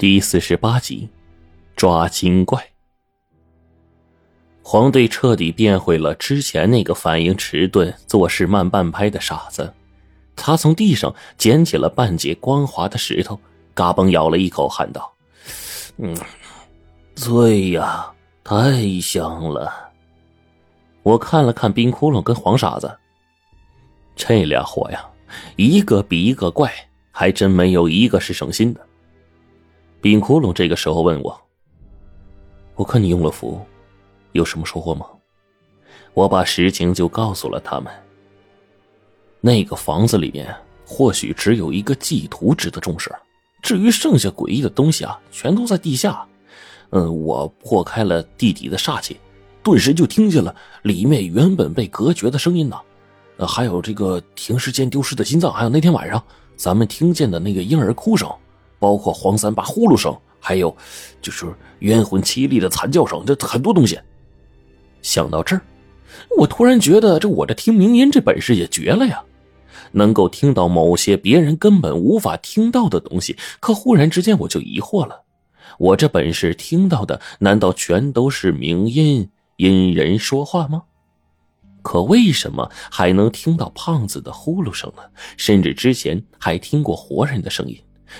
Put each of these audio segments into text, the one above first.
第四十八集，抓精怪。黄队彻底变回了之前那个反应迟钝、做事慢半拍的傻子。他从地上捡起了半截光滑的石头，嘎嘣咬了一口，喊道：“嗯，醉呀，太香了。”我看了看冰窟窿跟黄傻子，这俩货呀，一个比一个怪，还真没有一个是省心的。冰窟窿这个时候问我：“我看你用了符，有什么收获吗？”我把实情就告诉了他们。那个房子里面或许只有一个祭图值得重视，至于剩下诡异的东西啊，全都在地下。嗯，我破开了地底的煞气，顿时就听见了里面原本被隔绝的声音呢。呃，还有这个停尸间丢失的心脏，还有那天晚上咱们听见的那个婴儿哭声。包括黄三八呼噜声，还有就是冤魂凄厉的惨叫声，这很多东西。想到这儿，我突然觉得这我这听鸣音这本事也绝了呀，能够听到某些别人根本无法听到的东西。可忽然之间我就疑惑了，我这本事听到的难道全都是鸣音因人说话吗？可为什么还能听到胖子的呼噜声呢？甚至之前还听过活人的声音。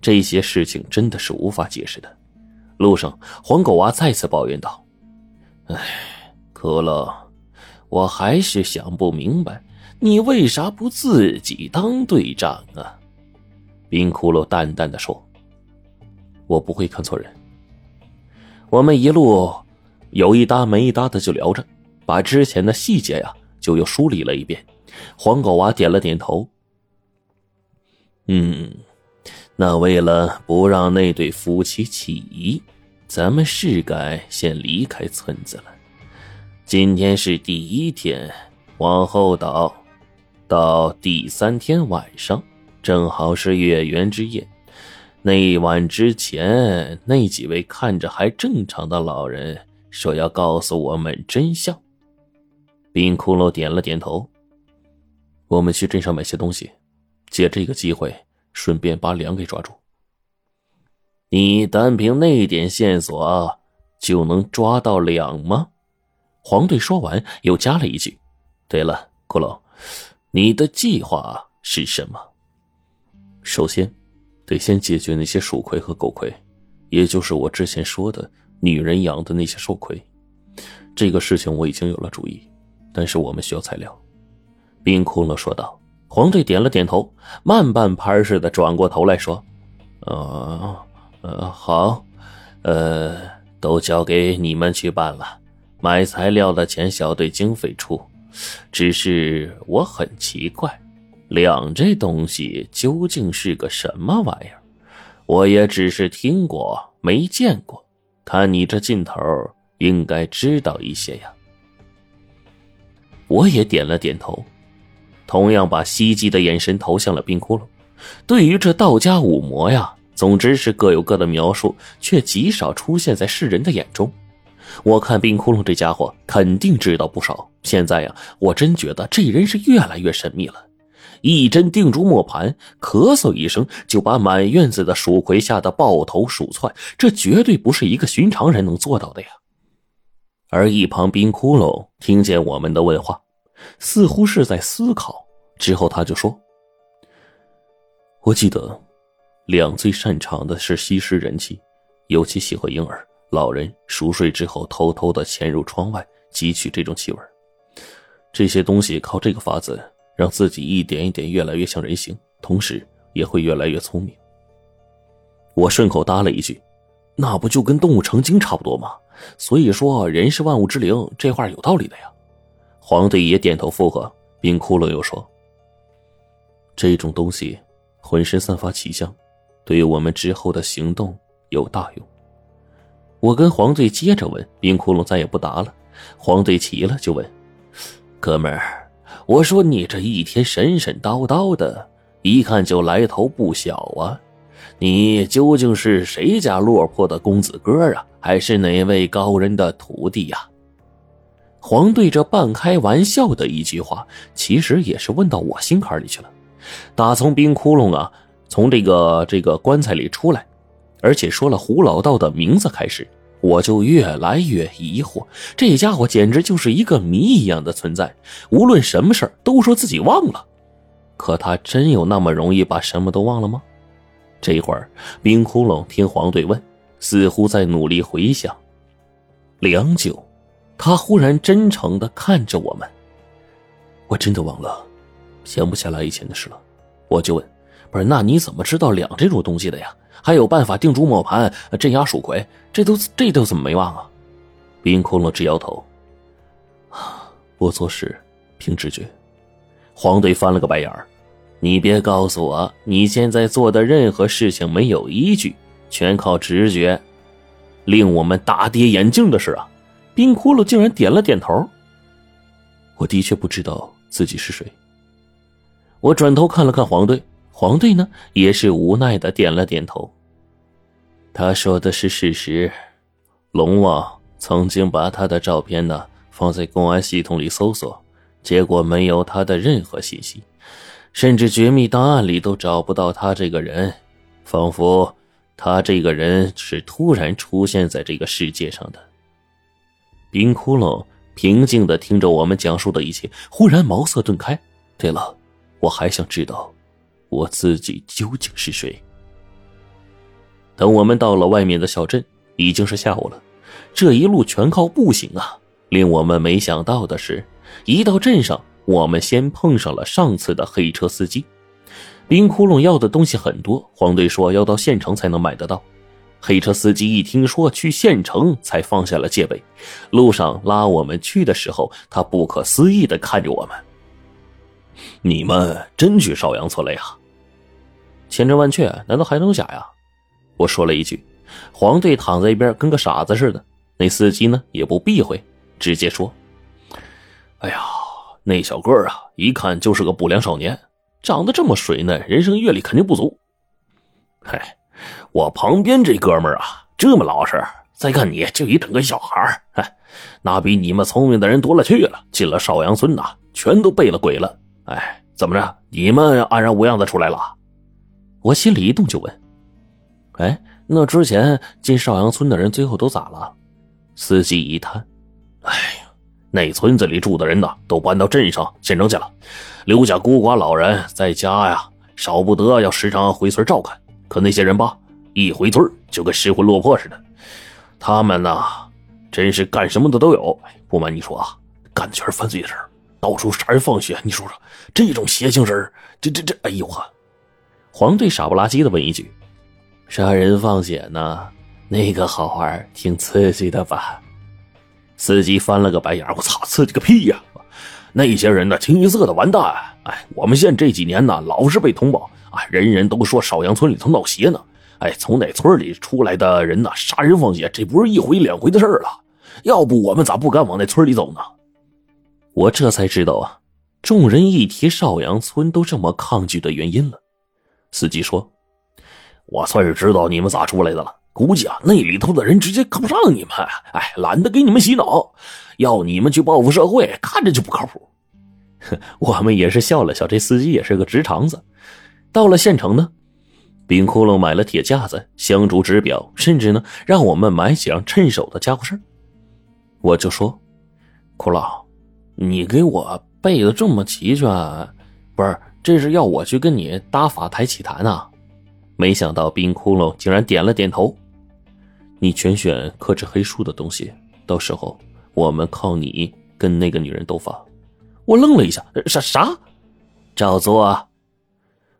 这些事情真的是无法解释的。路上，黄狗娃再次抱怨道：“哎，可乐，我还是想不明白，你为啥不自己当队长啊？”冰骷髅淡淡的说：“我不会看错人。”我们一路有一搭没一搭的就聊着，把之前的细节呀就又梳理了一遍。黄狗娃点了点头：“嗯。”那为了不让那对夫妻起疑，咱们是该先离开村子了。今天是第一天，往后倒，到第三天晚上，正好是月圆之夜。那一晚之前，那几位看着还正常的老人说要告诉我们真相。冰骷髅点了点头。我们去镇上买些东西，借这个机会。顺便把梁给抓住。你单凭那点线索就能抓到两吗？黄队说完，又加了一句：“对了，骷髅，你的计划是什么？”首先，得先解决那些鼠魁和狗魁，也就是我之前说的女人养的那些兽魁。这个事情我已经有了主意，但是我们需要材料。”冰窟窿说道。黄队点了点头，慢半拍似的转过头来说：“呃，呃，好，呃，都交给你们去办了。买材料的钱，小队经费出。只是我很奇怪，两这东西究竟是个什么玩意儿？我也只是听过，没见过。看你这劲头，应该知道一些呀。”我也点了点头。同样把希冀的眼神投向了冰窟窿。对于这道家武魔呀，总之是各有各的描述，却极少出现在世人的眼中。我看冰窟窿这家伙肯定知道不少。现在呀，我真觉得这人是越来越神秘了。一针定住磨盘，咳嗽一声就把满院子的鼠葵吓得抱头鼠窜，这绝对不是一个寻常人能做到的呀。而一旁冰窟窿听见我们的问话。似乎是在思考，之后他就说：“我记得，两最擅长的是吸食人气，尤其喜欢婴儿、老人熟睡之后偷偷的潜入窗外汲取这种气味。这些东西靠这个法子，让自己一点一点越来越像人形，同时也会越来越聪明。”我顺口搭了一句：“那不就跟动物成精差不多吗？所以说，人是万物之灵，这话有道理的呀。”皇帝也点头附和，冰窟窿又说：“这种东西浑身散发奇香，对于我们之后的行动有大用。”我跟黄队接着问，冰窟窿再也不答了。黄队急了，就问：“哥们儿，我说你这一天神神叨叨的，一看就来头不小啊！你究竟是谁家落魄的公子哥啊，还是哪位高人的徒弟呀？”黄队这半开玩笑的一句话，其实也是问到我心坎里去了。打从冰窟窿啊，从这个这个棺材里出来，而且说了胡老道的名字开始，我就越来越疑惑，这家伙简直就是一个谜一样的存在。无论什么事都说自己忘了，可他真有那么容易把什么都忘了吗？这一会儿，冰窟窿听黄队问，似乎在努力回想。良久，他忽然真诚的看着我们：“我真的忘了，想不起来以前的事了。”我就问：“不是，那你怎么知道两这种东西的呀？”还有办法定住磨盘、镇压蜀魁，这都这都怎么没忘啊？冰窟窿直摇头。我做事凭直觉。黄队翻了个白眼儿：“你别告诉我你现在做的任何事情没有依据，全靠直觉。”令我们大跌眼镜的是啊，冰窟窿竟然点了点头。我的确不知道自己是谁。我转头看了看黄队。黄队呢，也是无奈的点了点头。他说的是事实，龙王曾经把他的照片呢放在公安系统里搜索，结果没有他的任何信息，甚至绝密档案里都找不到他这个人，仿佛他这个人是突然出现在这个世界上的。冰窟窿平静的听着我们讲述的一切，忽然茅塞顿开。对了，我还想知道。我自己究竟是谁？等我们到了外面的小镇，已经是下午了。这一路全靠步行啊！令我们没想到的是，一到镇上，我们先碰上了上次的黑车司机。冰窟窿要的东西很多，黄队说要到县城才能买得到。黑车司机一听说去县城，才放下了戒备。路上拉我们去的时候，他不可思议的看着我们：“你们真去邵阳村了呀？”千真万确，难道还能假呀？我说了一句，黄队躺在一边跟个傻子似的。那司机呢也不避讳，直接说：“哎呀，那小个啊，一看就是个不良少年，长得这么水嫩，人生阅历肯定不足。”嗨，我旁边这哥们儿啊，这么老实，再看你就一整个小孩儿，哎，那比你们聪明的人多了去了。进了邵阳村呐，全都背了鬼了。哎，怎么着？你们安然无恙的出来了？我心里一动，就问：“哎，那之前进邵阳村的人最后都咋了？”司机一叹：“哎呀，那村子里住的人呢，都搬到镇上县城去了，留下孤寡老人在家呀，少不得要时常回村照看。可那些人吧，一回村就跟失魂落魄似的。他们呢，真是干什么的都有。不瞒你说啊，干的全是犯罪的事到处杀人放血。你说说，这种邪性人这这这，哎呦呵！”黄队傻不拉几的问一句：“杀人放血呢？那个好玩，挺刺激的吧？”司机翻了个白眼：“我操，刺激个屁呀！那些人呢，清一色的完蛋！哎，我们县这几年呢，老是被通报，啊，人人都说邵阳村里头闹邪呢。哎，从那村里出来的人呢，杀人放血，这不是一回两回的事了。要不我们咋不敢往那村里走呢？”我这才知道啊，众人一提邵阳村都这么抗拒的原因了。司机说：“我算是知道你们咋出来的了。估计啊，那里头的人直接看不上你们，哎，懒得给你们洗脑，要你们去报复社会，看着就不靠谱。”我们也是笑了笑，这司机也是个直肠子。到了县城呢，冰窟窿买了铁架子、香烛、纸表，甚至呢，让我们买几样趁手的家伙事我就说：“窟窿，你给我备的这么齐全，不是？”这是要我去跟你搭法台起坛啊？没想到冰窟窿竟然点了点头。你全选克制黑书的东西，到时候我们靠你跟那个女人斗法。我愣了一下，啥啥？照做。啊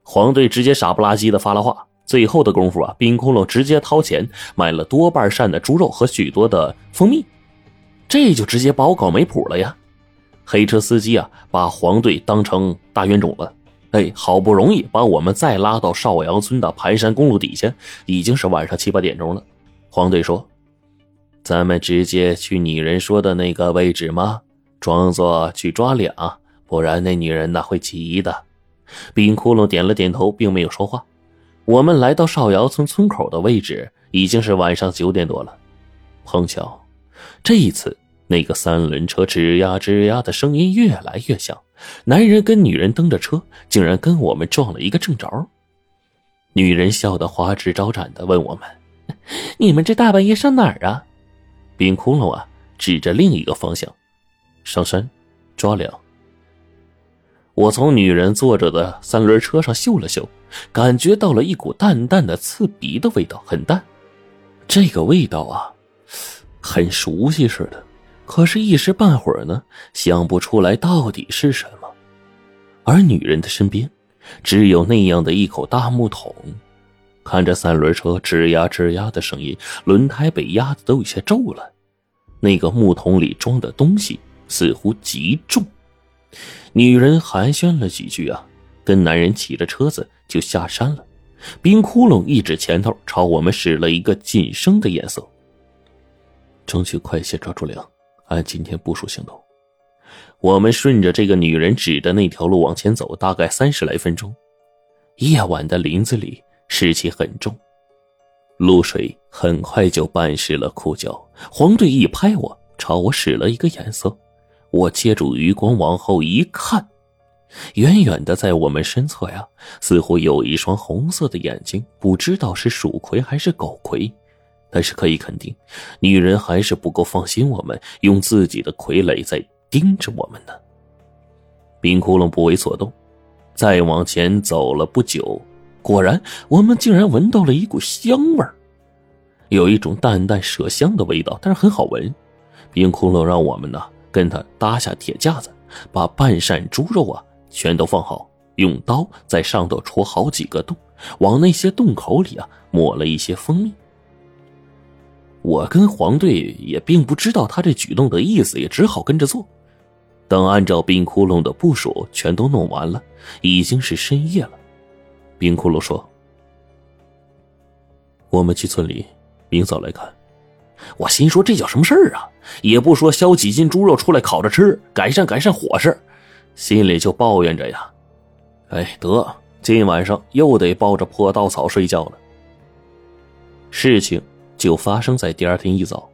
黄队直接傻不拉几的发了话。最后的功夫啊，冰窟窿直接掏钱买了多半扇的猪肉和许多的蜂蜜，这就直接把我搞没谱了呀！黑车司机啊，把黄队当成大冤种了。哎，好不容易把我们再拉到邵阳村的盘山公路底下，已经是晚上七八点钟了。黄队说：“咱们直接去女人说的那个位置吗？装作去抓俩，不然那女人呢会急的。”冰窟窿点了点头，并没有说话。我们来到邵阳村村口的位置，已经是晚上九点多了。碰巧，这一次那个三轮车吱呀吱呀的声音越来越响。男人跟女人蹬着车，竟然跟我们撞了一个正着。女人笑得花枝招展的问我们：“你们这大半夜上哪儿啊？冰窟窿啊，指着另一个方向，上山抓粮。我从女人坐着的三轮车上嗅了嗅，感觉到了一股淡淡的刺鼻的味道，很淡。这个味道啊，很熟悉似的，可是，一时半会儿呢，想不出来到底是什么。而女人的身边，只有那样的一口大木桶。看着三轮车吱呀吱呀的声音，轮胎被压的都有些皱了。那个木桶里装的东西似乎极重。女人寒暄了几句啊，跟男人骑着车子就下山了。冰窟窿一指前头，朝我们使了一个噤声的眼色。争取快些抓住粮，按今天部署行动。我们顺着这个女人指的那条路往前走，大概三十来分钟。夜晚的林子里湿气很重，露水很快就半湿了裤脚。黄队一拍我，朝我使了一个眼色。我借助余光往后一看，远远的在我们身侧呀，似乎有一双红色的眼睛，不知道是鼠葵还是狗葵，但是可以肯定，女人还是不够放心我们，用自己的傀儡在盯着我们呢。冰窟窿不为所动，再往前走了不久，果然，我们竟然闻到了一股香味有一种淡淡麝香的味道，但是很好闻。冰窟窿让我们呢。跟他搭下铁架子，把半扇猪肉啊全都放好，用刀在上头戳好几个洞，往那些洞口里啊抹了一些蜂蜜。我跟黄队也并不知道他这举动的意思，也只好跟着做。等按照冰窟窿的部署全都弄完了，已经是深夜了。冰窟窿说：“我们去村里，明早来看。”我心说这叫什么事儿啊？也不说削几斤猪肉出来烤着吃，改善改善伙食，心里就抱怨着呀。哎，得，今晚上又得抱着破稻草睡觉了。事情就发生在第二天一早，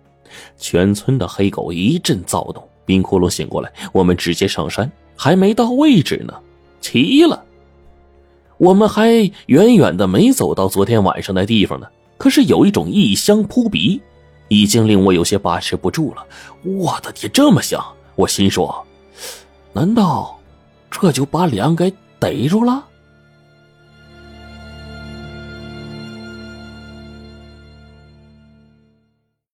全村的黑狗一阵躁动，冰窟窿醒过来，我们直接上山，还没到位置呢，齐了。我们还远远的没走到昨天晚上那地方呢，可是有一种异香扑鼻。已经令我有些把持不住了。我的天，这么香！我心说，难道这就把粮给逮住了？